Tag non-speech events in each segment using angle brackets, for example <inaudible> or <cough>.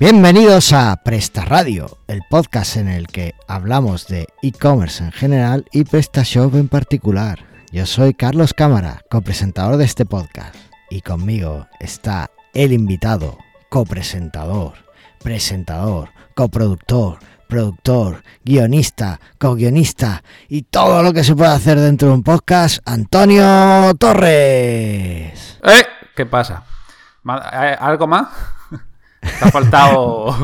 Bienvenidos a Presta Radio, el podcast en el que hablamos de e-commerce en general y PrestaShop en particular. Yo soy Carlos Cámara, copresentador de este podcast, y conmigo está el invitado, copresentador, presentador, coproductor, productor, guionista, co-guionista y todo lo que se puede hacer dentro de un podcast, Antonio Torres. ¡Eh! ¿Qué pasa? Eh, ¿Algo más? Te ha faltado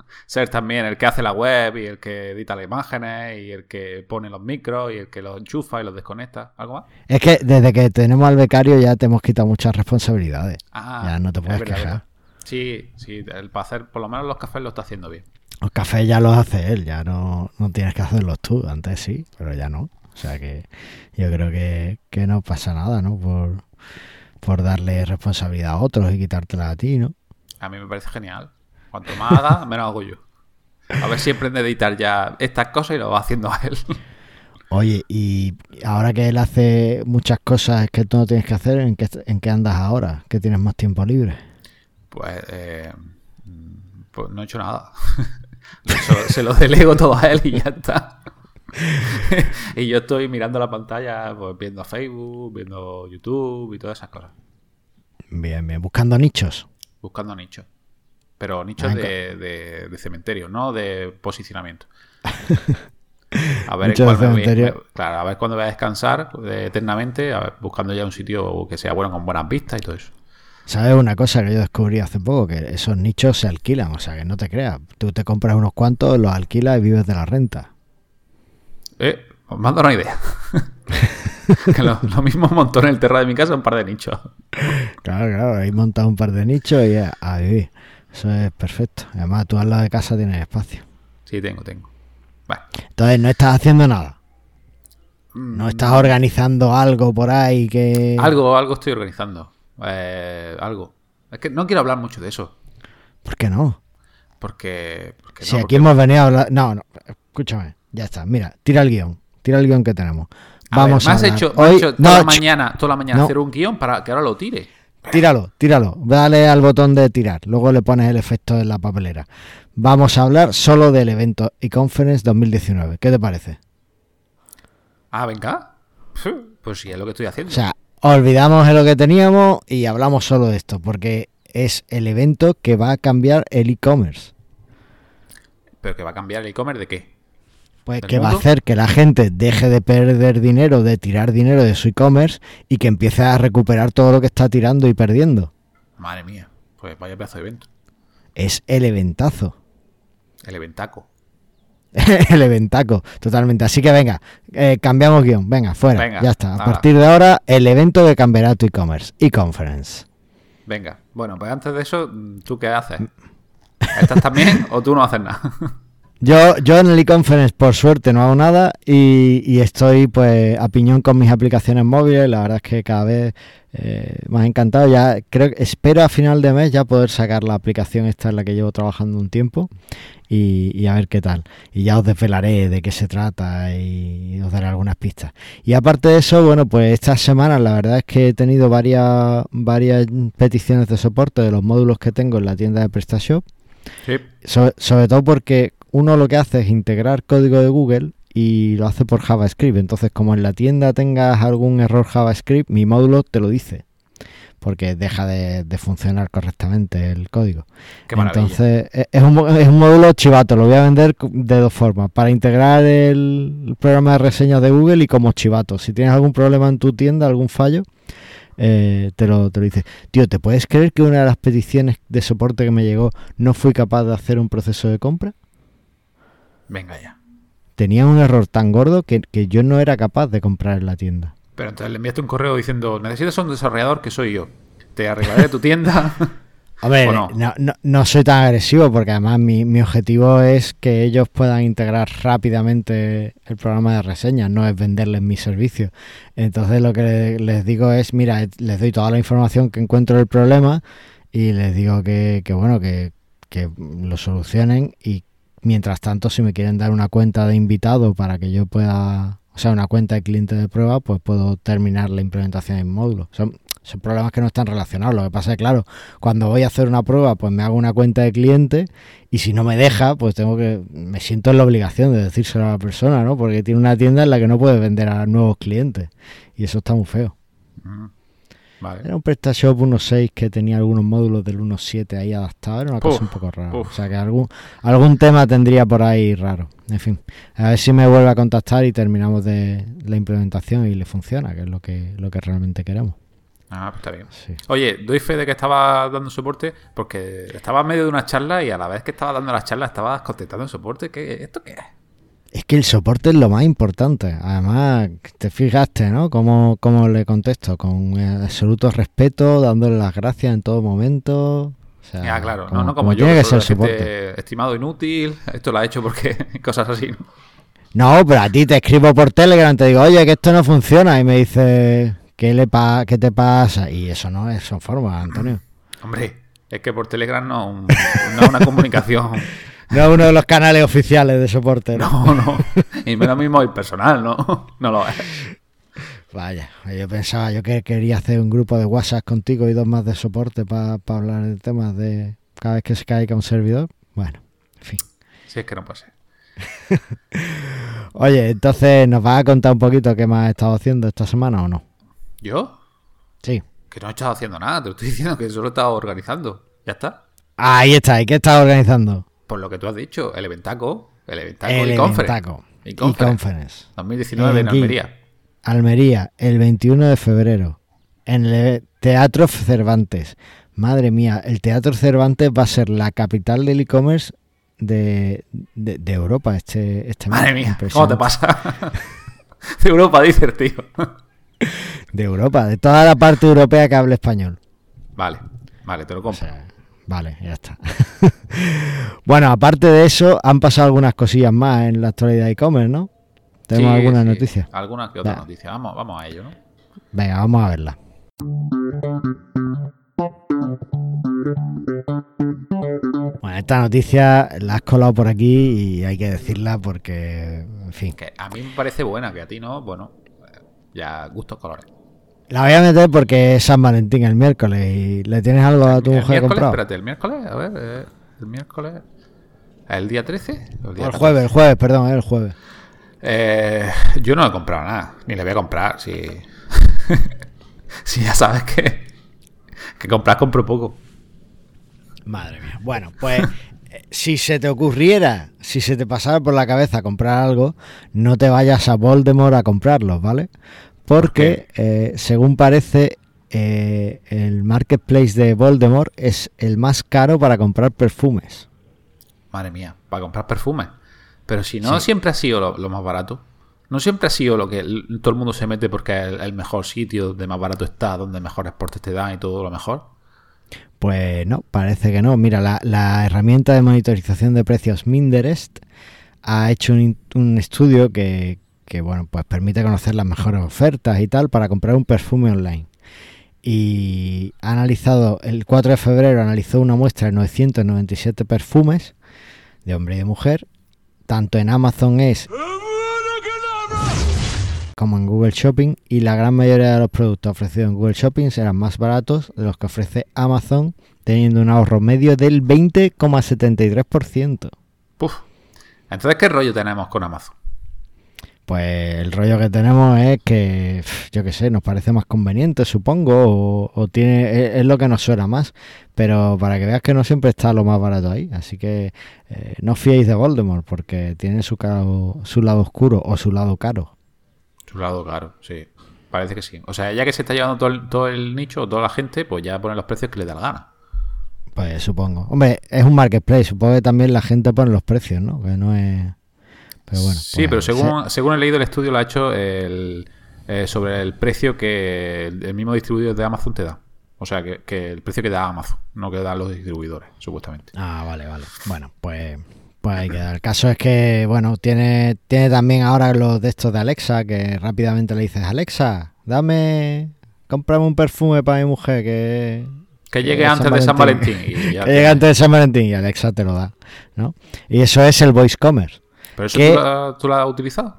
<laughs> ser también el que hace la web y el que edita las imágenes y el que pone los micros y el que los enchufa y los desconecta. ¿Algo más? Es que desde que tenemos al becario ya te hemos quitado muchas responsabilidades. Ah, Ya no te es puedes verdad, quejar. Sí, sí, el para hacer por lo menos los cafés lo está haciendo bien. Los cafés ya los hace él, ya no, no tienes que hacerlos tú. Antes sí, pero ya no. O sea que yo creo que, que no pasa nada, ¿no? Por, por darle responsabilidad a otros y quitártela a ti, ¿no? A mí me parece genial. Cuanto más haga, <laughs> menos hago yo. A ver si aprende a editar ya estas cosas y lo va haciendo a <laughs> él. Oye, y ahora que él hace muchas cosas que tú no tienes que hacer, ¿en qué, en qué andas ahora? ¿Que tienes más tiempo libre? Pues, eh, pues no he hecho nada. <laughs> Se, se lo delego todo a él y ya está. y yo estoy mirando la pantalla, pues viendo Facebook, viendo YouTube y todas esas cosas. Bien, bien. Buscando nichos. Buscando nichos. Pero nichos Ah, de, de- de cementerio, no de posicionamiento. <laughs> A ver, me voy- claro, a ver cuándo voy a descansar eh, eternamente, a ver, buscando ya un sitio que sea bueno con buenas vistas y todo eso. ¿Sabes una cosa que yo descubrí hace poco? Que esos nichos se alquilan, o sea, que no te creas. Tú te compras unos cuantos, los alquilas y vives de la renta. Eh, os mando una idea. <laughs> que lo, lo mismo montó en el terreno de mi casa un par de nichos. Claro, claro, ahí montas un par de nichos y a, a vivir. Eso es perfecto. Además, tú al lado de casa tienes espacio. Sí, tengo, tengo. Entonces, no estás haciendo nada. Mm. No estás organizando algo por ahí que... algo, algo estoy organizando. Eh, algo. Es que no quiero hablar mucho de eso. ¿Por qué no? Porque. porque Si no, aquí porque- hemos venido a hablar... No, no, escúchame. Ya está. Mira, tira el guion. Tira el guion que tenemos. A Vamos ver, me has hablar. hecho, me has Hoy- hecho toda la no, ch- mañana, toda la mañana No. hacer un guion para que ahora lo tire. Tíralo, tíralo. Dale al botón de tirar. Luego le pones el efecto en la papelera. Vamos a hablar solo del evento eConference 2019. ¿Qué te parece? Ah, venga. <laughs> Pues sí, es lo que estoy haciendo. O sea, olvidamos de lo que teníamos y hablamos solo de esto, porque es el evento que va a cambiar el e-commerce. Pero que va a cambiar el e-commerce de qué? Pues ¿Del que va a hacer que la gente deje de perder dinero, de tirar dinero de su e-commerce y que empiece a recuperar todo lo que está tirando y perdiendo. Madre mía. Pues vaya pedazo de evento. Es el eventazo. El eventaco. <laughs> el eventaco, totalmente. Así que venga, eh, cambiamos guion. Venga, fuera. Venga, ya está. A partir de ahora, el evento que cambiará tu e-commerce. E-conference. Venga. Bueno, pues antes de eso, ¿tú qué haces? ¿Estás también <laughs> o tú no haces nada? <laughs> Yo, yo en el e-conference, por suerte, no hago nada y, y estoy pues a piñón con mis aplicaciones móviles. La verdad es que cada vez eh, más encantado. Ya creo espero a final de mes ya poder sacar la aplicación esta en la que llevo trabajando un tiempo y, y a ver qué tal. Y ya os desvelaré de qué se trata y os daré algunas pistas. Y aparte de eso, bueno, pues estas semanas la verdad es que he tenido varias, varias peticiones de soporte de los módulos que tengo en la tienda de PrestaShop. Sí. Sobre todo porque uno lo que hace es integrar código de Google y lo hace por JavaScript. Entonces, como en la tienda tengas algún error JavaScript, mi módulo te lo dice. Porque deja de, de funcionar correctamente el código. Qué. Entonces, e- es un, es un módulo chivato. Lo voy a vender de dos formas. Para integrar el, el programa de reseñas de Google y como chivato. Si tienes algún problema en tu tienda, algún fallo, eh, te, lo, te lo dice. Tío, ¿te puedes creer que una de las peticiones de soporte que me llegó no fui capaz de hacer un proceso de compra? Venga ya. Tenía un error tan gordo que, que yo no era capaz de comprar en la tienda. Pero entonces le enviaste un correo diciendo, necesitas un desarrollador que soy yo. Te arreglaré tu tienda. <laughs> A ver, <laughs> ¿O no? no, no, no soy tan agresivo porque además mi, mi objetivo es que ellos puedan integrar rápidamente el programa de reseñas, no es venderles mi servicio. Entonces lo que le- les digo es, mira, les doy toda la información que encuentro del problema y les digo que, que bueno, que, que lo solucionen y mientras tanto si me quieren dar una cuenta de invitado para que yo pueda, o sea, una cuenta de cliente de prueba, pues puedo terminar la implementación en módulo. Sea, Son problemas que no están relacionados. Lo que pasa es, claro, cuando voy a hacer una prueba, pues me hago una cuenta de cliente y si no me deja, pues tengo que. Me siento en la obligación de decírselo a la persona, ¿no? Porque tiene una tienda en la que no puede vender a nuevos clientes. Y eso está muy feo. Mm. Vale. Era un PrestaShop 1.6 que tenía algunos módulos del 1.7 ahí adaptados. Era una cosa Uf, un poco rara. uf. O sea que algún, algún tema tendría por ahí raro. En fin, a ver si me vuelve a contactar y terminamos de la implementación y le funciona, que es lo que, lo que realmente queremos. Ah, pues está bien. Sí. Oye, doy fe de que estaba dando soporte porque estaba en medio de una charla y a la vez que estaba dando la charla estabas contestando el soporte. ¿Qué, ¿Esto qué es? Es que el soporte es lo más importante. Además, te fijaste, ¿no? Cómo, cómo le contesto, con eh, absoluto respeto, dándole las gracias en todo momento. O sea, Ya, claro. como- no, no, como, yo. tiene que ser soporte. Estimado inútil, esto lo ha hecho porque <laughs> cosas así. ¿no? No, pero a ti te escribo por Telegram, te digo, oye, que esto no funciona. Y me dice, ¿qué, le pa ¿qué te pasa? Y eso no es, son formas, Antonio. Hombre, es que por Telegram no, no es una comunicación. <laughs> No es uno de los canales oficiales de soporte, ¿no? No, no. Y menos mismo el personal, ¿no? No lo es. Vaya, yo pensaba, yo que quería hacer un grupo de WhatsApp contigo y dos más de soporte para hablar de temas de cada vez que se caiga un servidor. Bueno, en fin. Si es que no ser. <laughs> Oye, entonces, ¿nos vas a contar un poquito qué más has estado haciendo esta semana o no? ¿Yo? Sí. Que no he estado haciendo nada, te lo estoy diciendo que solo he estado organizando. Ya está. Ahí está, ¿y qué estás organizando? Por lo que tú has dicho, el eventaco, el eventaco El y conference. Eventaco. Y Y conference. Conference. 2019 en. Almería. Almería, el 21 de febrero, en el Teatro Cervantes. Madre mía, el Teatro Cervantes va a ser la capital del e-commerce de, de- de Europa este, este. Madre mía, ¿cómo te pasa? <laughs> de Europa, dice el tío. De Europa, de toda la parte europea que hable español. vale, vale, te lo O compro. sea, vale, ya está. <laughs> bueno, aparte de eso, han pasado algunas cosillas más en la actualidad de e-commerce, ¿no? Tenemos Sí, algunas sí, noticias. Algunas que otras noticias. Vamos, vamos a ello, ¿no? Venga, vamos a verla. Bueno, esta noticia la has colado por aquí y hay que decirla porque, en fin. Que a mí me parece buena, que a ti no, bueno, ya gustos colores. La voy a meter porque es San Valentín el miércoles y le tienes algo a tu el mujer miércoles, comprado. espérate, el miércoles, a ver, eh, el miércoles. ¿El día 13? ¿O el día el 14? jueves, el jueves, perdón, el jueves. Eh, yo no he comprado nada, ni le voy a comprar. Si, <laughs> si ya sabes que, que comprar, compro poco. Madre mía. Bueno, pues eh, si se te ocurriera, si se te pasara por la cabeza comprar algo, no te vayas a Voldemort a comprarlos, ¿vale? Porque, eh, según parece, eh, el marketplace de Voldemort es el más caro para comprar perfumes. Madre mía, para comprar perfumes. Pero si no siempre ha sido lo, lo más barato. No siempre ha sido lo que el- todo el mundo se mete porque es el, el mejor sitio, donde más barato está, donde mejores portes te dan y todo lo mejor. Pues no, parece que no. Mira, la, la herramienta de monitorización de precios Minderest ha hecho un estudio que, que, bueno, pues permite conocer las mejores ofertas y tal para comprar un perfume online. Y ha analizado, el 4 de febrero analizó una muestra de 997 perfumes de hombre y de mujer, tanto en Amazon es como en Google Shopping y la gran mayoría de los productos ofrecidos en Google Shopping serán más baratos de los que ofrece Amazon, teniendo un ahorro medio del 20,73%. Puf. Entonces, ¿qué rollo tenemos con Amazon? Pues el rollo que tenemos es que, yo qué sé, nos parece más conveniente, supongo, o, o tiene es, es lo que nos suena más, pero para que veas que no siempre está lo más barato ahí, así que eh, no os fiéis de Voldemort porque tiene su, caro- su lado oscuro o su lado caro. Su lado caro, sí. Parece que sí. O sea, ya que se está llevando todo el, todo el nicho, toda la gente, pues ya pone los precios que le da la gana. Pues supongo. Hombre, es un marketplace, supongo que también la gente pone los precios, ¿no? Que no es... Pero bueno. sí, pues, pero se- según, según he leído el estudio, lo ha hecho el, eh, sobre el precio que el, mismo distribuidor de Amazon te da. O sea, que, que el precio que da Amazon, no que dan los distribuidores, supuestamente. Ah, vale, vale. Bueno, pues, pues ahí queda. El caso es que, bueno, tiene, tiene también ahora los de estos de Alexa, que rápidamente le dices, Alexa, dame, cómprame un perfume para mi mujer que... Que llegue antes San de San Valentín. Valentín. y ya <laughs> que llegue antes de San Valentín y Alexa te lo da, ¿no? Y eso es el voice commerce. ¿Pero eso tú, la- tú has utilizado?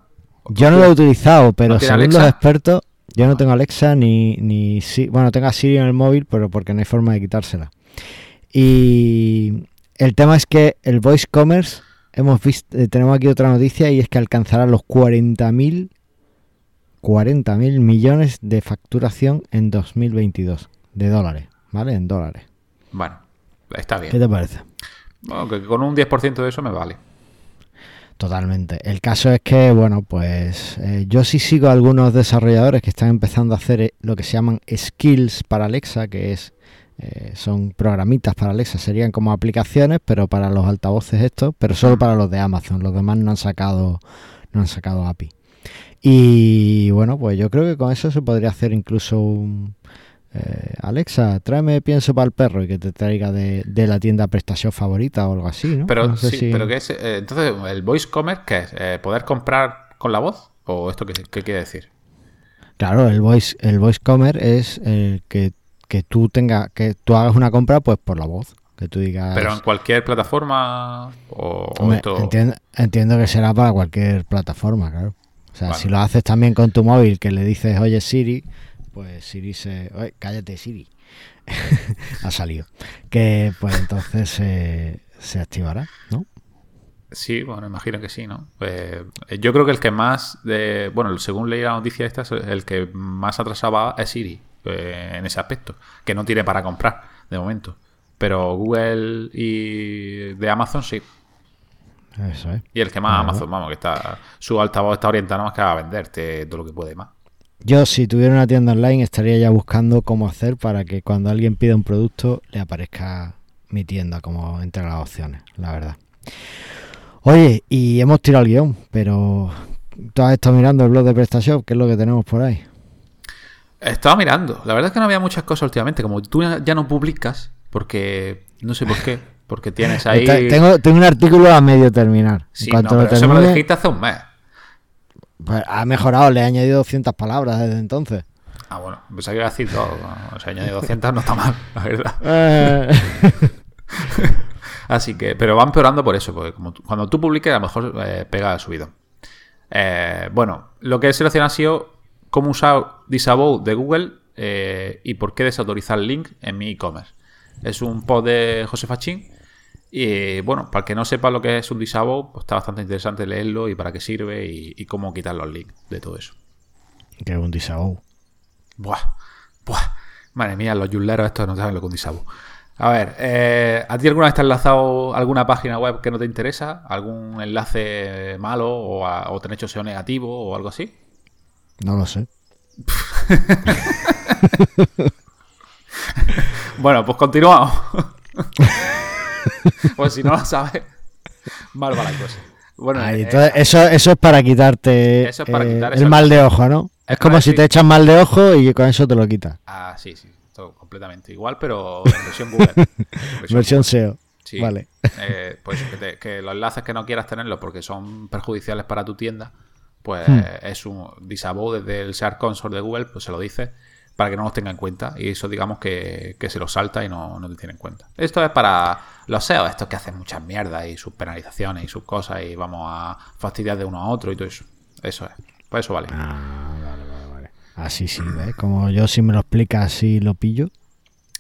Yo no lo he utilizado, pero ¿No según los expertos, Yo no tengo Alexa ni, ni bueno, tengo a Siri en el móvil, pero porque no hay forma de quitársela. Y el tema es que el voice commerce, hemos visto, eh, tenemos aquí otra noticia y es que alcanzará los 40.000 40.000 millones de facturación en 2022 de dólares, ¿vale? En dólares. Bueno, está bien. ¿Qué te parece? Bueno, que con un 10% de eso me vale. Totalmente. El caso es que, bueno, pues eh, yo sí sigo a algunos desarrolladores que están empezando a hacer eh, lo que se llaman skills para Alexa, que es eh, son programitas para Alexa, serían como aplicaciones, pero para los altavoces estos, pero solo para los de Amazon. Los demás no han sacado, no han sacado API. Y bueno, pues yo creo que con eso se podría hacer incluso un eh, Alexa, tráeme pienso para el perro y que te traiga de, la tienda prestación favorita o algo así, ¿no? Pero, sí, pero ¿qué es? Eh, entonces, ¿el voice commerce qué es? Eh, ¿Poder comprar con la voz? ¿O esto qué, quiere decir? Claro, el voice, el voice commerce es que, que tú tengas, que tú hagas una compra pues por la voz. Que tú digas. Pero en cualquier plataforma o, entiendo, que será para cualquier plataforma, claro. O sea, si lo haces también con tu móvil, que le dices, oye Siri, pues Siri se... Oye, cállate Siri. <laughs> ha salido. Que pues entonces se activará, ¿no? Sí, bueno, imagino que sí, ¿no? Pues, yo creo que el que más, de, bueno, según leí la noticia esta, el que más atrasaba es Siri eh, en ese aspecto, que no tiene para comprar de momento. Pero Google y de Amazon sí. Eso es. Y el que más Amazon, vamos, que está su altavoz está orientado más que a venderte todo lo que puede más. Yo, si tuviera una tienda online, estaría ya buscando cómo hacer para que cuando alguien pida un producto le aparezca mi tienda como entre las opciones, la verdad. Oye, y hemos tirado el guion, pero tú has estado mirando el blog de PrestaShop, ¿qué es lo que tenemos por ahí? Estaba mirando. La verdad es que no había muchas cosas últimamente. Como tú ya no publicas, porque no sé por qué, porque tienes <laughs> ahí. tengo, tengo un artículo a medio terminar. Sí, no, pero eso me lo dijiste hace un mes. Pues ha mejorado, le he añadido 200 palabras desde entonces. Ah, bueno, pues hay que decir todo. O sea, añadido 200 no está mal, la verdad. Eh. <laughs> Así que, pero va empeorando por eso, porque como cuando tú publiques, a lo mejor eh, pega el subido. Eh, bueno, lo que he seleccionado ha sido cómo usar Disavow de Google y por qué desautorizar el link en mi e-commerce. Es un post de José Fachín y bueno, para el que no sepa lo que es un disavow, pues está bastante interesante leerlo y para qué sirve y, cómo quitar los links de todo eso. ¿Qué es un disavow? Buah, buah. Madre mía, los yuleros estos no saben lo que es un disavow. A ver, eh, ¿a ti alguna vez te ha enlazado alguna página web que no te interesa? ¿Algún enlace malo o, te han hecho SEO negativo o algo así? No lo sé. <laughs> bueno, pues continuamos. <laughs> <laughs> pues si no lo sabes, mal va la cosa. Bueno, eh, eso, eso es para quitarte eh, el mal de ojo, ¿no? Es como si te echas mal de ojo y con eso te lo quitas. Ah, sí, sí, todo completamente igual, pero en versión Google. <laughs> versión, SEO. Vale. Eh, pues que, los enlaces que no quieras tenerlos porque son perjudiciales para tu tienda, pues hmm. es un disavow desde el Search Console de Google, pues se lo dice para que no nos tenga en cuenta. Y eso, digamos, que, se lo salta y no, no te tiene en cuenta. Esto es para los SEO, estos que hacen muchas mierdas y sus penalizaciones y sus cosas y vamos a fastidiar de uno a otro y todo eso. Eso es. Pues eso vale. Ah, vale, vale, vale. Así sí, ¿ves? Como yo si me lo explicas así lo pillo.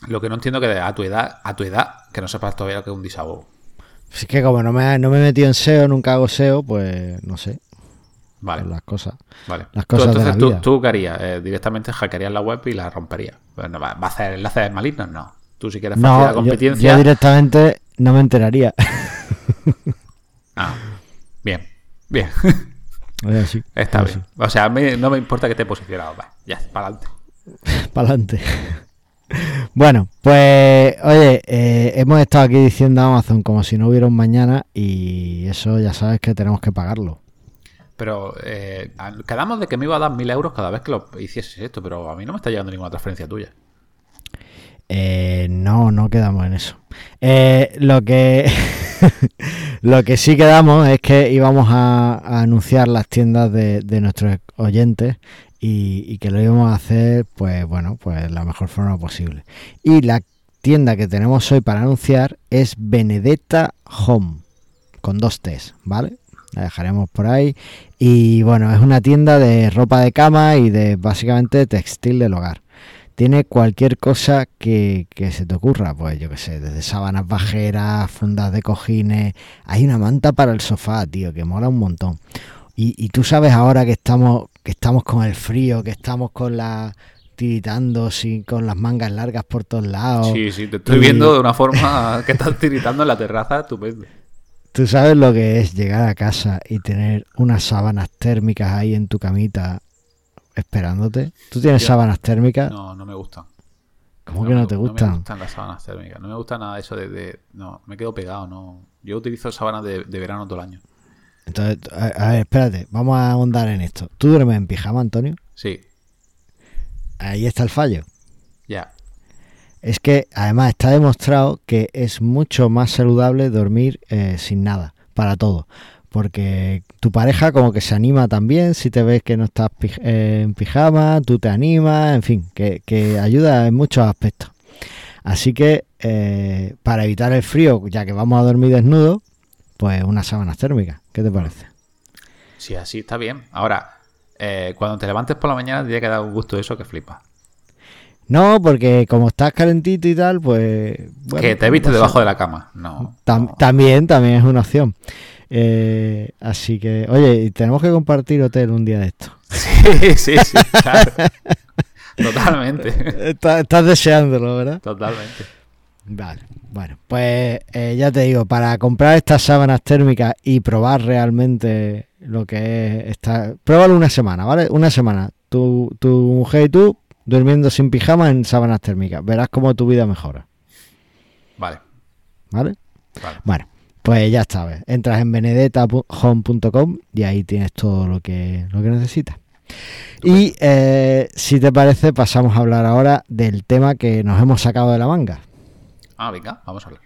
Lo que no entiendo que a tu edad, a tu edad, que no sepas todavía lo que es un disavow. Es que como no me, no me he metido en SEO, nunca hago SEO, pues no sé. Vale. las cosas. Vale. Las cosas entonces, de la ¿tú, qué harías? Eh, directamente hackearías la web y la romperías. ¿Va a hacer enlaces malignos? No. Tú si quieres no, la competencia... Yo, directamente no me enteraría. <laughs> ah, bien. Bien. <laughs> <laughs> Está bien. O sea, a mí no me importa que esté posicionado. Va, ya, para adelante. para adelante. Bueno, pues oye, eh, hemos estado aquí diciendo a Amazon como si no hubiera un mañana y eso ya sabes que tenemos que pagarlo. Pero eh, quedamos de que me iba a dar mil euros cada vez que lo hicieses esto, pero a mí no me está llegando ninguna transferencia tuya. Eh, no, no quedamos en eso. Eh, lo que <laughs> lo que sí quedamos es que íbamos a, anunciar las tiendas de, nuestros oyentes y, y, que lo íbamos a hacer, pues bueno, pues la mejor forma posible. Y la tienda que tenemos hoy para anunciar es Benedetta Home, con dos T's, ¿vale? La dejaremos por ahí. Y bueno, es una tienda de ropa de cama y de básicamente textil del hogar. Tiene cualquier cosa que, que se te ocurra, pues yo qué sé, desde sábanas bajeras, fundas de cojines. Hay una manta para el sofá, tío, que mola un montón. Y, y tú sabes ahora que estamos, que estamos con el frío, que estamos con la tiritando sin, con las mangas largas por todos lados. Sí, sí, te estoy Y- viendo de una forma que estás tiritando en la terraza, estupendo. Tú sabes lo que es llegar a casa y tener unas sábanas térmicas ahí en tu camita esperándote. ¿Tú tienes sábanas térmicas? No, no me gustan. ¿Cómo que no me- te No me gustan? gustan las sábanas térmicas. No me gusta nada eso de, de- No, me quedo pegado, no. Yo utilizo sábanas de, de verano todo el año. Entonces, a, a ver, espérate, vamos a ahondar en esto. ¿Tú duermes en pijama, Antonio? Sí, Ahí está el fallo. ya. Es que además está demostrado que es mucho más saludable dormir eh, sin nada, para todo. Porque tu pareja como que se anima también, si te ves que no estás en pijama, tú te animas, en fin, que, ayuda en muchos aspectos. Así que eh, para evitar el frío, ya que vamos a dormir desnudos, pues unas sábanas térmicas. ¿Qué te parece? Sí, así está bien. Ahora, eh, cuando te levantes por la mañana, te que dar un gusto eso que flipa. No, porque como estás calentito y tal, pues... bueno, que te pues viste debajo de la cama. No. Tam- no. También, también es una opción. Eh, así que, oye, tenemos que compartir hotel un día de esto. Sí, sí, sí, claro. Totalmente. Estás, estás deseándolo, ¿verdad? Totalmente. Vale, bueno, pues eh, ya te digo, para comprar estas sábanas térmicas y probar realmente lo que es esta, pruébalo una semana, ¿vale? Una semana. Tu, tu mujer y tú durmiendo sin pijama en sábanas térmicas. Verás cómo tu vida mejora, Vale, ¿vale? vale. Bueno, pues ya sabes, entras en benedettahome.com y ahí tienes todo lo que, lo que necesitas. Y eh, si te parece, pasamos a hablar ahora del tema que nos hemos sacado de la manga. Ah, venga, vamos a hablar.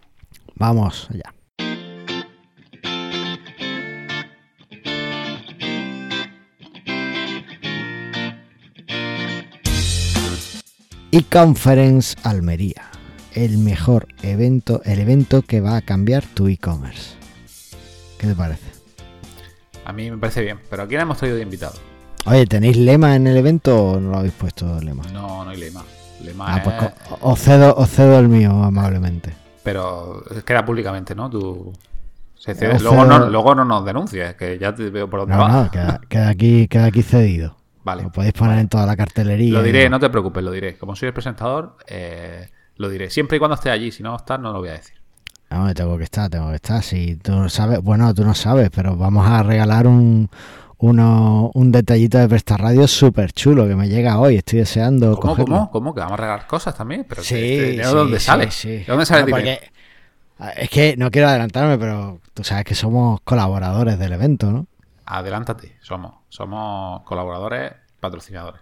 Vamos allá. E-conference Almería, el mejor evento, el evento que va a cambiar tu e-commerce. ¿Qué te parece? A mí me parece bien. Pero ¿a quién hemos traído de invitado? Oye, ¿tenéis lema en el evento o no lo habéis puesto lema? No, no hay lema. Lema Ah, pues es- os cedo, os cedo el mío amablemente. Pero queda públicamente, ¿no? Tú... se O cede- luego, cedo- no, luego no nos denuncies, que ya te veo por dónde No, va. no, queda, queda aquí, queda aquí cedido. Vale. Lo podéis poner en toda la cartelería. Lo diré, no te preocupes, lo diré. Como soy el presentador, eh, lo diré. Siempre y cuando esté allí. Si no estás, no lo voy a decir. No, tengo que estar, tengo que estar. Si tú no sabes, bueno, tú no sabes, pero vamos a regalar un, uno, un detallito de Presta Radio súper chulo que me llega hoy. Estoy deseando ¿Cómo, cogerlo. cómo? ¿Cómo? ¿Que vamos a regalar cosas también? ¿Pero Sí, este sí, de dónde sale? sí. ¿De dónde sale el Bueno, porque- Es que no quiero adelantarme, pero tú sabes que somos colaboradores del evento, ¿no? Adelántate. Somos. Somos colaboradores, patrocinadores.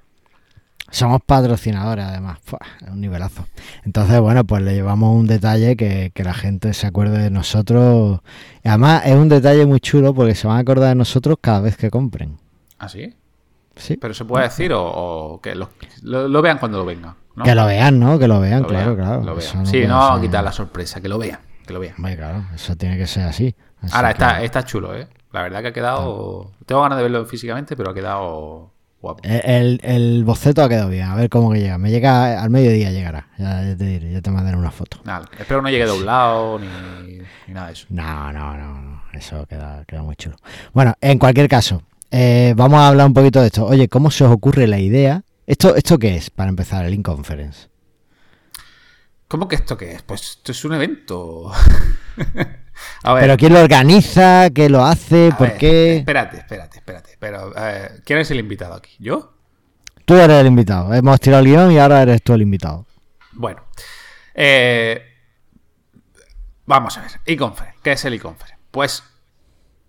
Somos patrocinadores, además. Fua, es un nivelazo. Entonces, bueno, pues le llevamos un detalle que, que la gente se acuerde de nosotros. Además, es un detalle muy chulo porque se van a acordar de nosotros cada vez que compren. ¿Ah, sí? Sí. ¿Pero se puede decir o, o que lo, lo- lo vean cuando lo vengan? ¿no? Que lo vean, ¿no? Que lo vean, Lo claro, vean, claro. lo vean. sí, no ser- quitar la sorpresa, que lo vean. Que lo vean. Hombre, claro, eso tiene que ser así. Así Ahora, que- está, está chulo, ¿eh? La verdad que ha quedado... Tengo ganas de verlo físicamente, pero ha quedado guapo. El, el- el boceto ha quedado bien, a ver cómo que llega. Me llega al mediodía llegará, ya, ya te diré, ya te mandaré una foto. Nada, espero no llegue doblado ni, ni nada de eso. No, no, no, no, eso queda, queda muy chulo. Bueno, en cualquier caso, eh, vamos a hablar un poquito de esto. Oye, ¿cómo se os ocurre la idea? ¿Esto, esto qué es, para empezar, el Inconference? ¿Cómo que esto qué es? Pues esto es un evento. <laughs> a ver, ¿Pero quién lo organiza? ¿Qué lo hace? a ¿Por ver, qué? Espérate, espérate, espérate. Pero, ¿quién es el invitado aquí? ¿Yo? Tú eres el invitado. Hemos tirado el guion y ahora eres tú el invitado. Bueno. eh, vamos a ver. E-Conference. ¿Qué es el E-Conference? Pues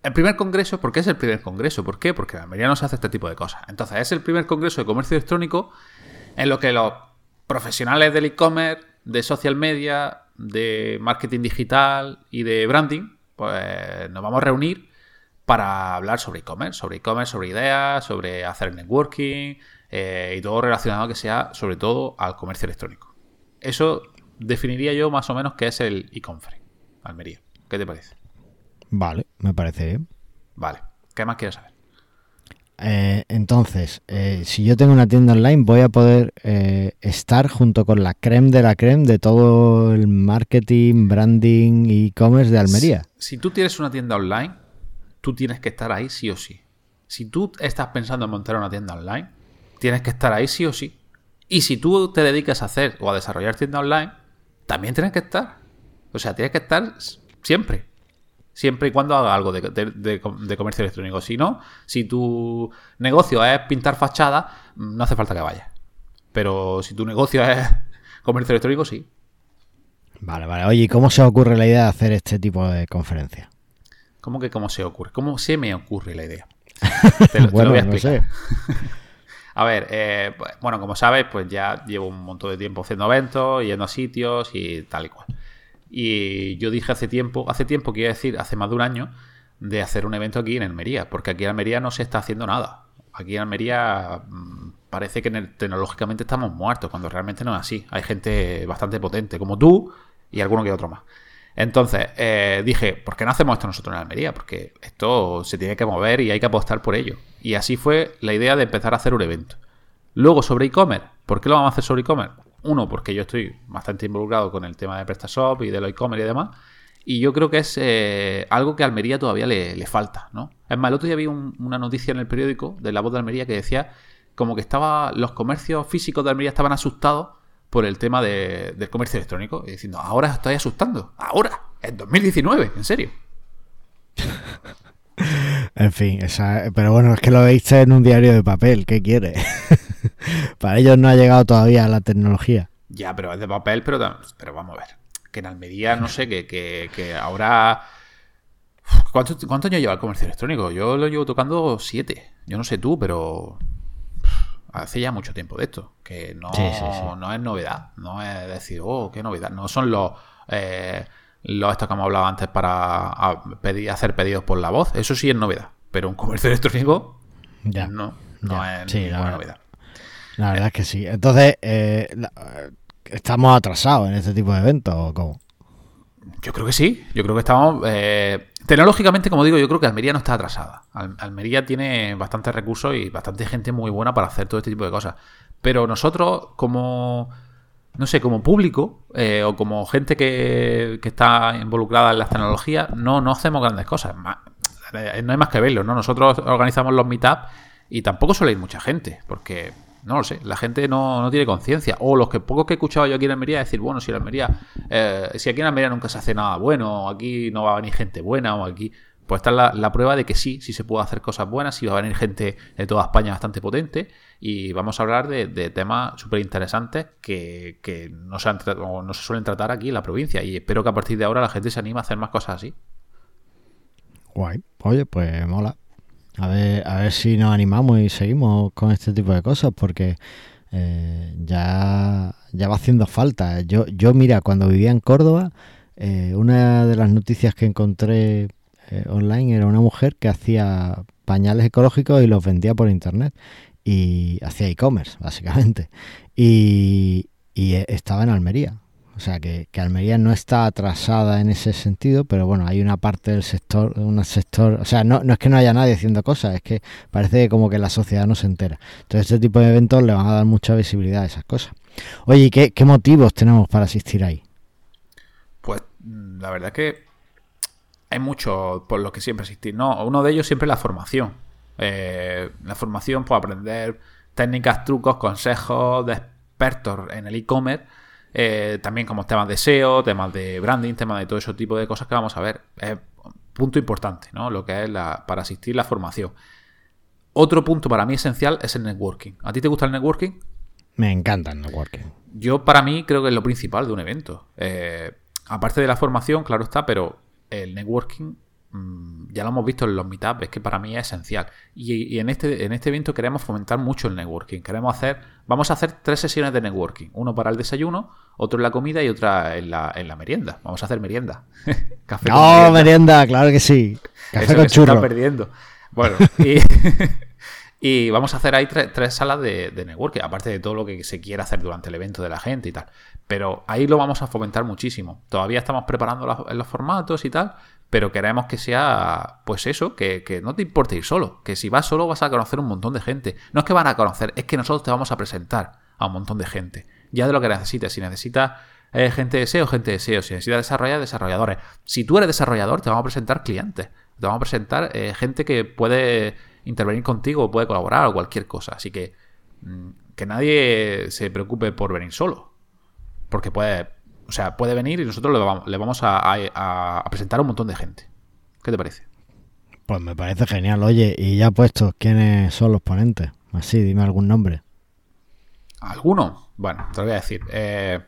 el primer congreso, ¿por qué es el primer congreso? ¿Por qué? Porque en Almería no se hace este tipo de cosas. Entonces, es el primer congreso de comercio electrónico en lo que los profesionales del e-commerce, de social media, de marketing digital y de branding, pues nos vamos a reunir para hablar sobre e-commerce, sobre e-commerce, sobre ideas, sobre hacer networking eh, y todo relacionado que sea sobre todo al comercio electrónico. Eso definiría yo más o menos qué es el e-conference, Almería. ¿Qué te parece? Vale, me parece bien. Vale. ¿Qué más quieres saber? Eh, entonces, eh, si yo tengo una tienda online, voy a poder eh, estar junto con la creme de la creme de todo el marketing, branding y e-commerce de Almería. Si, si, tú tienes una tienda online, tú tienes que estar ahí sí o sí. Si tú estás pensando en montar una tienda online, tienes que estar ahí sí o sí. Y si tú te dedicas a hacer o a desarrollar tienda online, también tienes que estar. O sea, tienes que estar siempre siempre y cuando haga algo de, comercio electrónico. Si no, si tu negocio es pintar fachada, no hace falta que vayas. Pero si tu negocio es <laughs> comercio electrónico, sí. Vale, vale. Oye, ¿cómo se ocurre la idea de hacer este tipo de conferencia? ¿Cómo que cómo se ocurre? ¿Cómo se me ocurre la idea? <laughs> Te lo, bueno, voy a explicar. <laughs> a ver, eh, pues, bueno, como sabes, pues ya llevo un montón de tiempo haciendo eventos, yendo a sitios y tal y cual. Y yo dije hace tiempo, hace tiempo, quiero decir, hace más de un año, de hacer un evento aquí en Almería, porque aquí en Almería no se está haciendo nada. Aquí en Almería mm, parece que tecnológicamente estamos muertos, cuando realmente no es así. Hay gente bastante potente, como tú y alguno que otro más. Entonces, eh, dije, ¿por qué no hacemos esto nosotros en Almería? Porque esto se tiene que mover y hay que apostar por ello. Y así fue la idea de empezar a hacer un evento. Luego, sobre e-commerce. ¿Por qué lo vamos a hacer sobre e-commerce? Uno, porque yo estoy bastante involucrado con el tema de PrestaShop y de lo e-commerce y demás. Y yo creo que es eh, algo que a Almería todavía le, falta, ¿no? Es más, el otro día vi una noticia en el periódico de La Voz de Almería que decía como que estaba los comercios físicos de Almería estaban asustados por el tema del comercio electrónico. Y diciendo, ahora estoy asustando. Ahora, en 2019, en serio. <laughs> en fin, pero bueno, es que lo veiste en un diario de papel, ¿qué quiere? <laughs> <laughs> Para ellos no ha llegado todavía la tecnología. Ya, pero es de papel, pero, pero vamos a ver. Que en Almería, no sé, que, que, ahora... ¿Cuánto, ¿Cuántos años lleva el comercio electrónico? Yo lo llevo tocando siete. Yo no sé tú, pero hace ya mucho tiempo de esto. Que no, no es novedad. No es decir, oh, qué novedad. No son los... Eh, los estos que hemos hablado antes para hacer pedidos por la voz. Eso sí es novedad. Pero un comercio electrónico ya. no, no es ninguna novedad. La verdad es que sí. Entonces, eh, ¿estamos atrasados en este tipo de eventos o cómo? Yo creo que sí. Yo creo que estamos. Eh, tecnológicamente, como digo, yo creo que Almería no está atrasada. Almería tiene bastantes recursos y bastante gente muy buena para hacer todo este tipo de cosas. Pero nosotros, como. No sé, como público eh, o como gente que, que, está involucrada en las tecnologías, no, no hacemos grandes cosas. No hay más que verlo, ¿no? Nosotros organizamos los meetups y tampoco suele ir mucha gente, porque no lo sé, la gente no, tiene conciencia. O los que pocos que he escuchado yo aquí en Almería decir, bueno, si en Almería, eh, si aquí en Almería nunca se hace nada bueno, aquí no va a venir gente buena, o aquí. Pues está la, la prueba de que sí, sí se puede hacer cosas buenas, sí va a venir gente de toda España bastante potente. Y vamos a hablar de, temas súper interesantes que, no, se no se suelen tratar aquí en la provincia. Y espero que a partir de ahora la gente se anime a hacer más cosas así. Guay. Oye, pues mola. A ver, a ver si nos animamos y seguimos con este tipo de cosas, porque eh, ya, ya va haciendo falta. Yo, yo, mira, cuando vivía en Córdoba, eh, una de las noticias que encontré eh, online era una mujer que hacía pañales ecológicos y los vendía por internet. Y hacía e-commerce, básicamente. Y, y estaba en Almería. O sea que, Almería no está atrasada en ese sentido, pero bueno, hay una parte del sector, un sector, o sea, no, no es que no haya nadie haciendo cosas, es que parece como que la sociedad no se entera. Entonces este tipo de eventos le van a dar mucha visibilidad a esas cosas. Oye, ¿y qué, motivos tenemos para asistir ahí? Pues la verdad es que hay mucho por lo que siempre asistir. No, uno de ellos siempre es la formación. Eh, la formación, pues aprender técnicas, trucos, consejos de expertos en el e-commerce eh, también como temas de SEO, temas de branding, temas de todo ese tipo de cosas que vamos a ver. Es punto importante, ¿no? Lo que es la, para asistir la formación. Otro punto para mí esencial es el networking. ¿A ti te gusta el networking? Me encanta el networking. Yo para mí creo que es lo principal de un evento. Eh, aparte de la formación, claro está, pero el networking ya lo hemos visto en los meetups, es que para mí es esencial. Y, en, este, en este evento queremos fomentar mucho el networking. Queremos hacer, vamos a hacer tres sesiones de networking. Uno para el desayuno, otro en la comida y otra en la, en la merienda. Vamos a hacer merienda. <laughs> Café no, merienda. claro que sí. Café con churro. perdiendo. Bueno, <laughs> y, <laughs> y, vamos a hacer ahí tres, salas de, de networking, aparte de todo lo que se quiera hacer durante el evento de la gente y tal. Pero ahí lo vamos a fomentar muchísimo. Todavía estamos preparando los formatos y tal, pero queremos que sea, pues eso, que, que, no te importe ir solo, que si vas solo vas a conocer un montón de gente. No es que van a conocer, es que nosotros te vamos a presentar a un montón de gente. Ya de lo que necesites, si necesitas eh, gente de SEO, gente de SEO, si necesitas desarrollar, desarrolladores. Si tú eres desarrollador, te vamos a presentar clientes, te vamos a presentar eh, gente que puede intervenir contigo, puede colaborar o cualquier cosa. Así que mm, que nadie se preocupe por venir solo, porque puede o sea, puede venir y nosotros le vamos, le vamos a, presentar a un montón de gente. ¿Qué te parece? Pues me parece genial. Oye, y ya puesto, ¿quiénes son los ponentes? Así, dime algún nombre. ¿Alguno? Bueno, te lo voy a decir. Eh,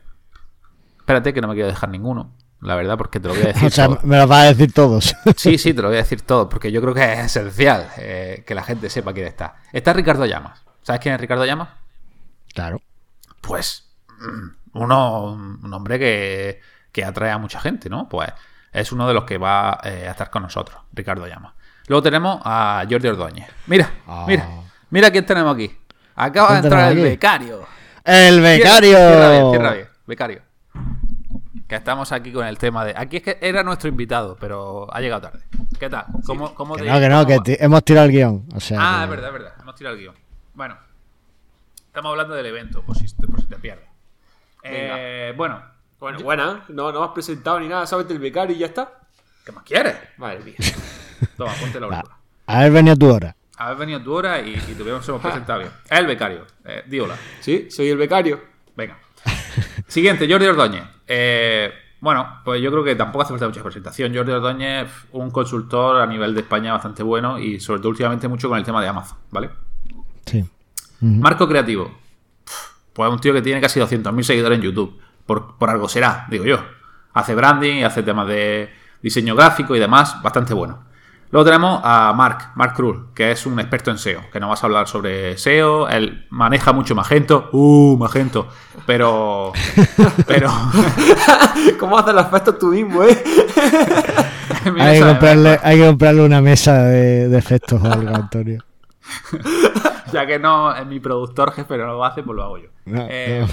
espérate que no me quiero dejar ninguno. La verdad, porque te lo voy a <laughs> decir. o sea, me lo vas a decir todos. <laughs> sí, sí, te lo voy a decir todo, porque yo creo que es esencial eh, que la gente sepa quién está. Está Ricardo Llamas. ¿Sabes quién es Ricardo Llamas? Claro. Pues <clears throat> uno, un hombre que, que, atrae a mucha gente, ¿no? Pues es uno de los que va eh, a estar con nosotros, Ricardo Llama. Luego tenemos a Jordi Ordóñez. Mira, ah. mira, mira quién tenemos aquí. Acaba de entrar el becario. ¡El becario! Cierra, bien, cierra bien, becario. Que estamos aquí con el tema de. Aquí es que era nuestro invitado, pero ha llegado tarde. ¿Qué tal? ¿Cómo, cómo que no, que no, que hemos tirado el guion. O sea, ah, es verdad, es verdad. Hemos tirado el guion. Bueno, estamos hablando del evento, por si, por si te pierdes. Eh, bueno. Bueno, buena. No, no has presentado ni nada. Sabes del becario y ya está. ¿Qué más quieres? Madre mía. <laughs> Toma, ponte la hora. A ver, venido tu hora. A ver, venido tu hora y, y te hemos <laughs> presentado bien. Es el becario. Eh, di hola. Sí, soy el becario. Venga. Siguiente, Jordi Ordóñez. Eh, bueno, pues yo creo que tampoco hace falta mucha presentación. Jordi Ordóñez, un consultor a nivel de España bastante bueno y sobre todo últimamente mucho con el tema de Amazon, ¿vale? Sí. Marco creativo. Pues un tío que tiene casi 200.000 seguidores en YouTube. Por, algo será, digo yo. Hace branding, hace temas de diseño gráfico y demás, bastante bueno. Luego tenemos a Mark, Mark Krull, que es un experto en SEO, que nos vas a hablar sobre SEO, él maneja mucho Magento, uh, Magento, pero... <laughs> pero... <laughs> ¿Cómo haces las efectos tú mismo, eh? <laughs> hay, que comprarle, hay que comprarle una mesa de, de efectos o algo, Antonio. <laughs> ya que no es mi productor jefe, no lo hace, pues lo hago yo. Eh,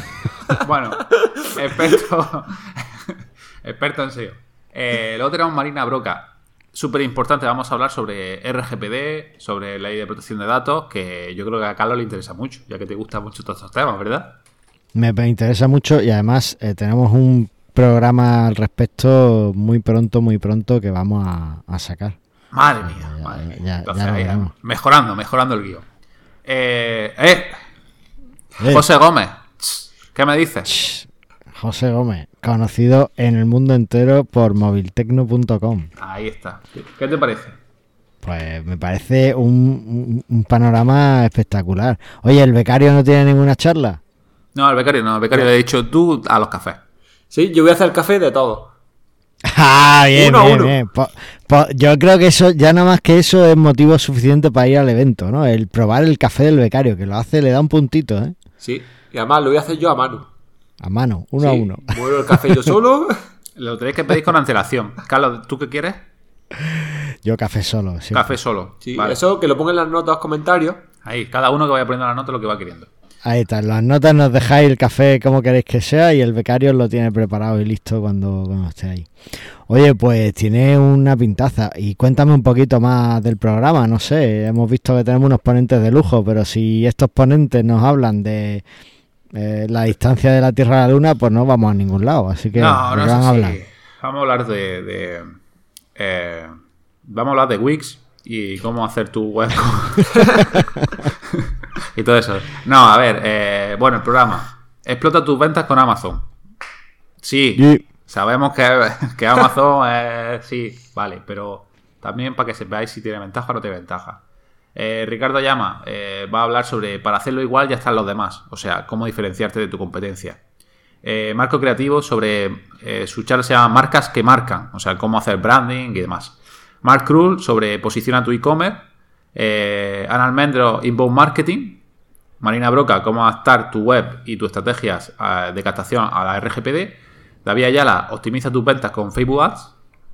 bueno, <laughs> experto, <laughs> experto en SEO. Eh, luego tenemos Marina Broca. Súper importante, vamos a hablar sobre RGPD, sobre ley de protección de datos, que yo creo que a Carlos le interesa mucho, ya que te gustan mucho todos estos temas, ¿verdad? Me, interesa mucho y además eh, tenemos un programa al respecto muy pronto, muy pronto que vamos a, sacar. Madre mía, madre mía. Entonces, mejorando, mejorando el guion. Eh, eh, eh, José Gómez, ¿qué me dices? José Gómez, conocido en el mundo entero por moviltecno.com. Ahí está. ¿Qué te parece? Pues me parece un, panorama espectacular. Oye, ¿el becario no tiene ninguna charla? No, el becario no. El becario le he dicho tú a los cafés. Sí, yo voy a hacer café de todo. <laughs> Ah, bien, bien, yo creo que eso, ya nada más que eso es motivo suficiente para ir al evento, ¿no? El probar el café del becario, que lo hace, le da un puntito, ¿eh? Sí, y además lo voy a hacer yo a mano. A mano, uno a uno. Muero el café yo solo. <laughs> lo tenéis que pedir con antelación. Carlos, ¿tú qué quieres? Yo café solo, sí. Café solo. Sí, eso que lo pongan en las notas, comentarios. Ahí, cada uno que vaya poniendo la nota lo que va queriendo. Ahí está, las notas nos dejáis el café como queréis que sea y el becario lo tiene preparado y listo cuando, cuando esté ahí. Oye, pues tiene una pintaza y cuéntame un poquito más del programa, no sé, hemos visto que tenemos unos ponentes de lujo, pero si estos ponentes nos hablan de eh, la distancia de la Tierra a la Luna, pues no vamos a ningún lado, así que no, no van a hablar? Vamos a hablar de... Eh, vamos a hablar de Wix y cómo hacer tu web. <laughs> <laughs> y todo eso. No, a ver, eh, bueno, el programa. Explota tus ventas con Amazon. Sí, sabemos <laughs> que, Amazon es... Sí, vale, pero también para que sepáis si tiene ventaja o no tiene ventaja. Eh, Ricardo Llama eh, va a hablar sobre para hacerlo igual ya están los demás, o sea, cómo diferenciarte de tu competencia. Marco Creativo sobre su charla se llama Marcas que marcan, o sea, cómo hacer branding y demás. Mark Krull sobre posiciona tu e-commerce. Ana Almendro, Inbound Marketing. Marina Broca, cómo adaptar tu web y tus estrategias eh, de captación a la RGPD. David Ayala, optimiza tus ventas con Facebook Ads.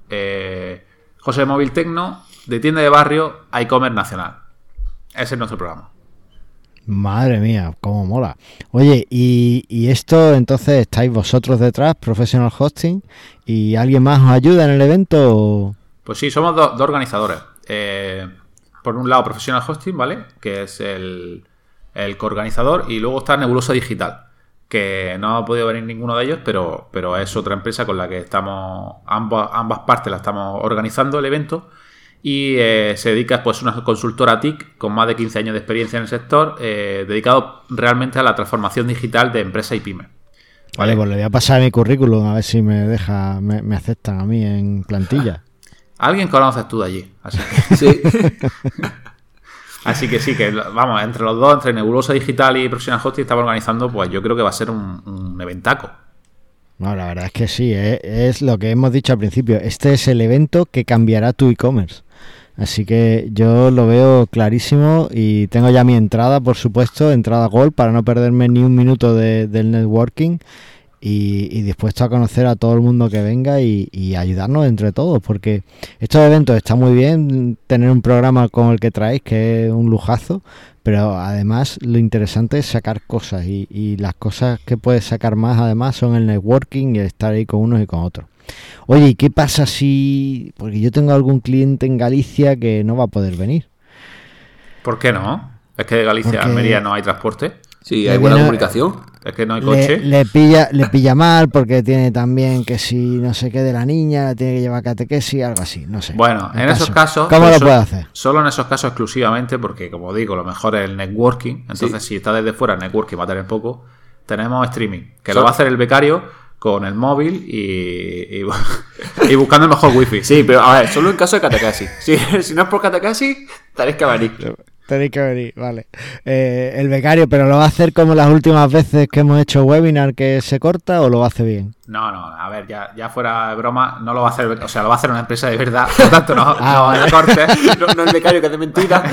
Eh, José Móvil Tecno, de tienda de barrio a e-commerce nacional. Ese es nuestro programa. Madre mía, cómo mola. Oye, y, esto entonces estáis vosotros detrás, Professional Hosting, y alguien más os ayuda en el evento? Pues sí, somos dos, organizadores. Eh, por un lado, Professional Hosting, ¿vale? Que es el, el coorganizador. Y luego está Nebulosa Digital, que no ha podido venir ninguno de ellos, pero, pero es otra empresa con la que estamos, ambas, ambas partes la estamos organizando el evento. Y eh, se dedica, pues, una consultora TIC con más de 15 años de experiencia en el sector, eh, dedicado realmente a la transformación digital de empresas y pymes. Vale, pues le voy a pasar mi currículum a ver si me deja, me aceptan a mí en plantilla. Alguien conoces tú de allí. Así que <laughs> Sí. <laughs> Así que sí, que vamos, entre los dos, entre Nebulosa Digital y Professional Hosting, estamos organizando, pues yo creo que va a ser un, un eventaco. No, la verdad es que sí, eh, es lo que hemos dicho al principio. Este es el evento que cambiará tu e-commerce. Así que yo lo veo clarísimo y tengo ya mi entrada, por supuesto, entrada Gold para no perderme ni un minuto de- del networking y, y dispuesto a conocer a todo el mundo que venga y, y ayudarnos entre todos, porque estos eventos está muy bien tener un programa como el que traéis, que es un lujazo, pero además lo interesante es sacar cosas y, y las cosas que puedes sacar más además son el networking y el estar ahí con unos y con otros. Oye, ¿y qué pasa si... Porque yo tengo algún cliente en Galicia que no va a poder venir. ¿Por qué no? Es que de Galicia a Almería no hay transporte. Sí, hay buena viene- comunicación. Es que no hay coche. le <laughs> pilla le pilla mal porque tiene también que si no sé qué de la niña, la tiene que llevar a catequesis, algo así, no sé. Bueno, en esos casos. ¿Cómo pues, lo puede hacer? Solo en esos casos exclusivamente, porque como digo, lo mejor es el networking. Entonces, si está desde fuera, el networking va a tener poco. Tenemos streaming, que So- lo va a hacer el becario con el móvil y, y, <laughs> y buscando el mejor wifi. Sí, pero a ver, solo en caso de catequesis. <laughs> Si, si no es por catequesis, tenéis que venir. Tenéis que venir, vale. Eh, el becario, pero lo va a hacer como las últimas veces que hemos hecho webinar que se corta o lo hacer bien. No, no, a ver, ya, ya fuera de broma, no lo va a hacer, o sea, lo va a hacer una empresa de verdad, por lo tanto, no, <laughs> Ah, no vale. cortes. <laughs> No, no el becario que <laughs> es de mentira.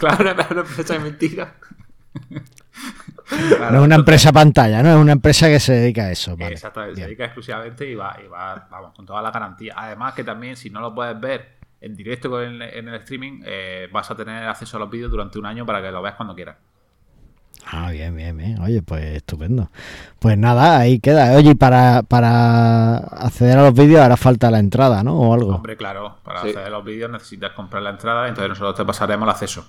claro, una, una empresa de mentira. Claro, no es una empresa pantalla, ¿no? Es una empresa que se dedica a eso. Vale. Exactamente, se dedica exclusivamente y va, y va, vamos, con toda la garantía. Además que también, si no lo puedes ver en directo con el- en el streaming, eh, vas a tener acceso a los vídeos durante un año para que lo veas cuando quieras. Ah, bien, bien, bien. Oye, pues estupendo. Pues nada, ahí queda. Oye, y para, para acceder a los vídeos hará falta la entrada, ¿no? O algo. Hombre, claro, para Sí. hacer los vídeos necesitas comprar la entrada, entonces nosotros te pasaremos el acceso.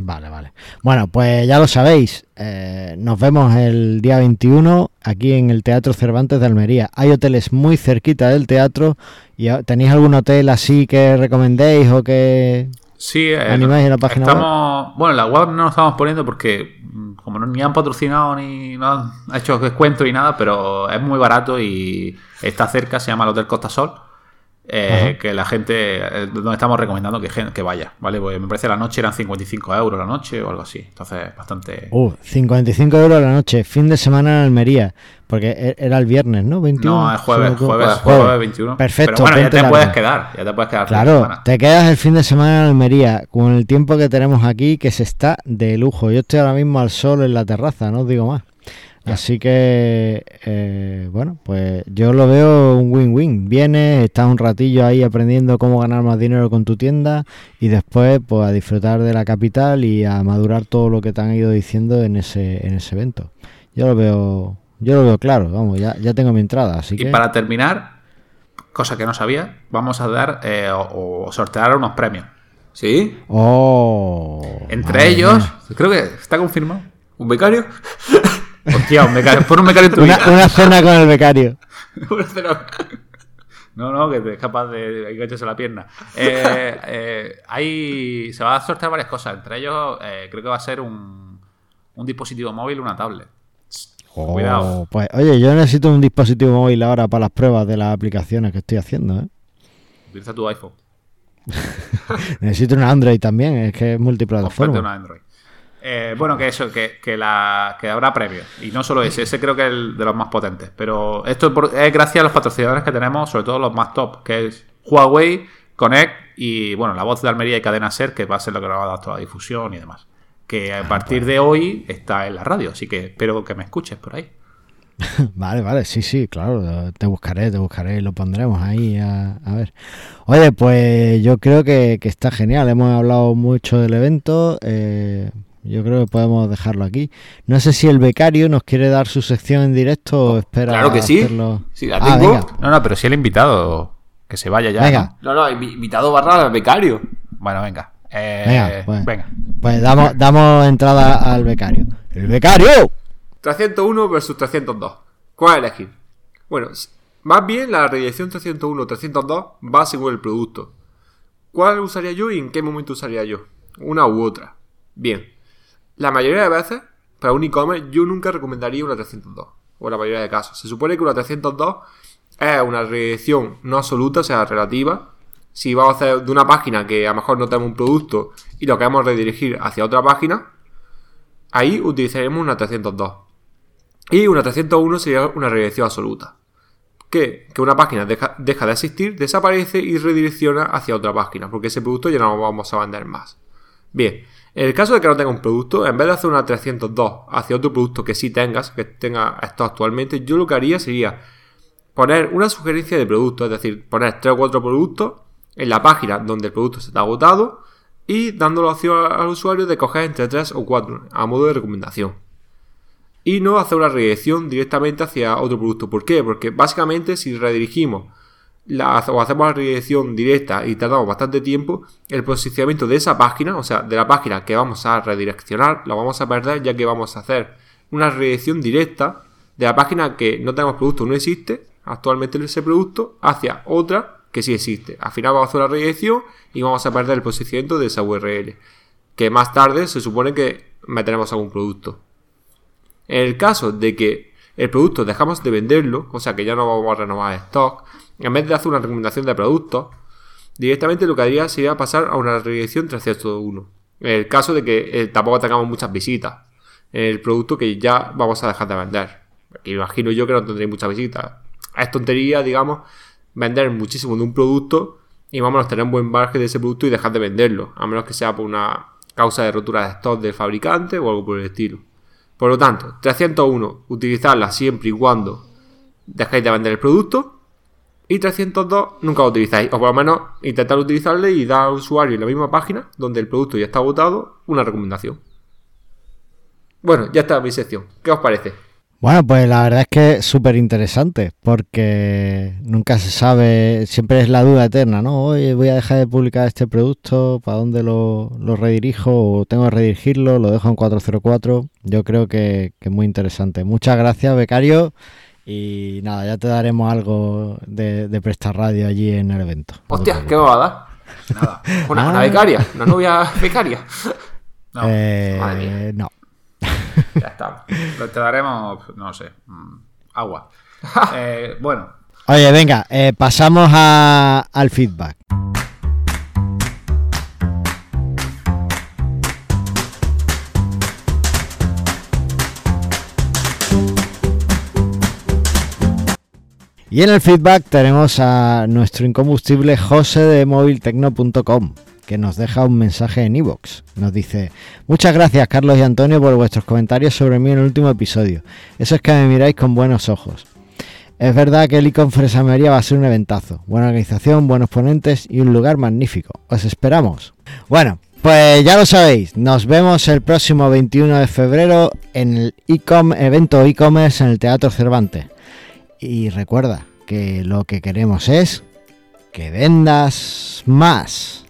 Vale, vale. Bueno, pues ya lo sabéis. eh, nos vemos el día 21 aquí en el Teatro Cervantes de Almería. Hay hoteles muy cerquita del teatro. y a- ¿Tenéis algún hotel así que recomendéis o que... Sí, eh, ¿Animáis en la página estamos, Bueno, en la web no lo estamos poniendo porque mm, como no, ni han patrocinado ni no han hecho descuento ni nada, pero es muy barato y está cerca, se llama el Hotel Costa Sol. Eh, que la gente, eh, donde estamos recomendando que, que vaya, ¿vale? Pues me parece la noche eran 55 euros la noche o algo así. Entonces, bastante. Uh, 55 euros la noche, fin de semana en Almería. Porque e- era el viernes, ¿no? 21. no, es jueves, jueves, equivoco. jueves, 21. Perfecto, Pero bueno, ya te puedes quedar, ya te puedes quedar. Claro, te quedas el fin de semana en Almería con el tiempo que tenemos aquí que se está de lujo. Yo estoy ahora mismo al sol en la terraza, no os digo más. Así que, eh, bueno, pues yo lo veo un win-win. Vienes, estás un ratillo ahí aprendiendo cómo ganar más dinero con tu tienda y después pues a disfrutar de la capital y a madurar todo lo que te han ido diciendo en ese, en ese evento. Yo lo veo, yo lo veo claro, vamos, ya, ya tengo mi entrada, así Y que... para terminar, cosa que no sabía, vamos a dar eh, o, o sortear unos premios. ¿Sí? Oh, Entre ellos, mía. creo que está confirmado. ¿Un becario? Hostia, un becario, pon un becario en tu Una, vida. una cena con el becario. <laughs> Una cena- No, no, que es capaz de engancharse la pierna. Eh, eh, hay, se va a sortear varias cosas. Entre ellos, eh, creo que va a ser un, un dispositivo móvil, una tablet. Oh, Cuidado. Pues, oye, yo necesito un dispositivo móvil ahora para las pruebas de las aplicaciones que estoy haciendo. ¿eh? Utiliza tu iPhone. <laughs> Necesito un Android también, es que es multiplataforma. una Android. Eh, bueno, que eso, que, que, la, que habrá premios. Y no solo ese, ese creo que es el de los más potentes. Pero esto es gracias a los patrocinadores que tenemos, sobre todo los más top, que es Huawei, Connect y, bueno, la voz de Almería y Cadena Ser, que va a ser lo que nos va a dar toda la difusión y demás. Que a partir de hoy está en la radio, así que espero que me escuches por ahí. <laughs> Vale, vale, sí, sí, claro, te buscaré, te buscaré y lo pondremos ahí a, a ver. Oye, pues yo creo que, que está genial, hemos hablado mucho del evento, eh, yo creo que podemos dejarlo aquí. No sé si el becario nos quiere dar su sección en directo o espera Claro que sí. hacerlo. Sí, la Ah, tengo. No, no, pero si el invitado. Que se vaya ya. Venga. ¿no? No, no, invi- invitado barra al becario. Bueno, venga. Eh, Venga, pues. venga. Pues damos, damos entrada al becario. ¡El becario! 301 versus 302. ¿Cuál elegir? Bueno, más bien la redirección 301 302 va según el producto. ¿Cuál usaría yo y en qué momento usaría yo? Una u otra. Bien. La mayoría de veces, para un e-commerce, yo nunca recomendaría una 302. O la mayoría de casos. Se supone que una 302 es una redirección no absoluta, o sea, relativa. Si vamos a hacer de una página que a lo mejor no tenemos un producto y lo queremos redirigir hacia otra página, ahí utilizaremos una 302. Y una 301 sería una redirección absoluta. Que, que una página deja, deja de existir, desaparece y redirecciona hacia otra página, porque ese producto ya no lo vamos a vender más. Bien, en el caso de que no tenga un producto, en vez de hacer una 302 hacia otro producto que sí tengas, que tenga esto actualmente, yo lo que haría sería poner una sugerencia de producto, es decir, poner 3 o 4 productos en la página donde el producto se está agotado y dando la opción al usuario de coger entre 3 o 4 a modo de recomendación y no hacer una redirección directamente hacia otro producto. ¿Por qué? Porque básicamente si redirigimos la, o hacemos la redirección directa y tardamos bastante tiempo, el posicionamiento de esa página, o sea, de la página que vamos a redireccionar, la vamos a perder ya que vamos a hacer una redirección directa de la página que no tenemos producto, no existe actualmente ese producto, hacia otra que sí existe. Al final vamos a hacer una redirección y vamos a perder el posicionamiento de esa URL, que más tarde se supone que meteremos algún producto. En el caso de que el producto dejamos de venderlo, o sea que ya no vamos a renovar stock, en vez de hacer una recomendación de productos, directamente lo que haría sería pasar a una redirección 301. En el caso de que eh, tampoco tengamos muchas visitas en el producto que ya vamos a dejar de vender. Porque imagino yo que no tendréis muchas visitas. Es tontería, digamos, vender muchísimo de un producto y vamos a tener un buen margen de ese producto y dejar de venderlo, a menos que sea por una causa de rotura de stock del fabricante o algo por el estilo. Por lo tanto, 301, utilizarla siempre y cuando dejéis de vender el producto. Y 302, nunca lo utilizáis. O por lo menos intentar utilizarle y dar al usuario en la misma página, donde el producto ya está agotado, una recomendación. Bueno, ya está mi sección. ¿Qué os parece? Bueno, pues la verdad es que es súper interesante porque nunca se sabe, siempre es la duda eterna, ¿no? Oye, voy a dejar de publicar este producto, ¿para dónde lo, lo redirijo? ¿O tengo que redirigirlo? ¿Lo dejo en 404? Yo creo que es muy interesante. Muchas gracias, becario. Y nada, ya te daremos algo de, de Presta Radio allí en el evento. Hostia. ¿qué me va a dar? Nada. <laughs> Una, una Ah. becaria, una novia <laughs> becaria. No, Eh, Madre mía. no. Ya está. te daremos, no sé, mm, agua. <laughs> Eh, bueno, Oye, venga, eh, pasamos a- al feedback. Y en el feedback tenemos a nuestro incombustible José de moviltecno.com que nos deja un mensaje en iVoox. Nos dice, muchas gracias Carlos y Antonio por vuestros comentarios sobre mí en el último episodio. Eso es que me miráis con buenos ojos. Es verdad que el e-conference Almería va a ser un eventazo. Buena organización, buenos ponentes y un lugar magnífico. Os esperamos. Bueno, pues ya lo sabéis. Nos vemos el próximo 21 de febrero en el e-com evento e-commerce en el Teatro Cervantes. Y recuerda que lo que queremos es que vendas más.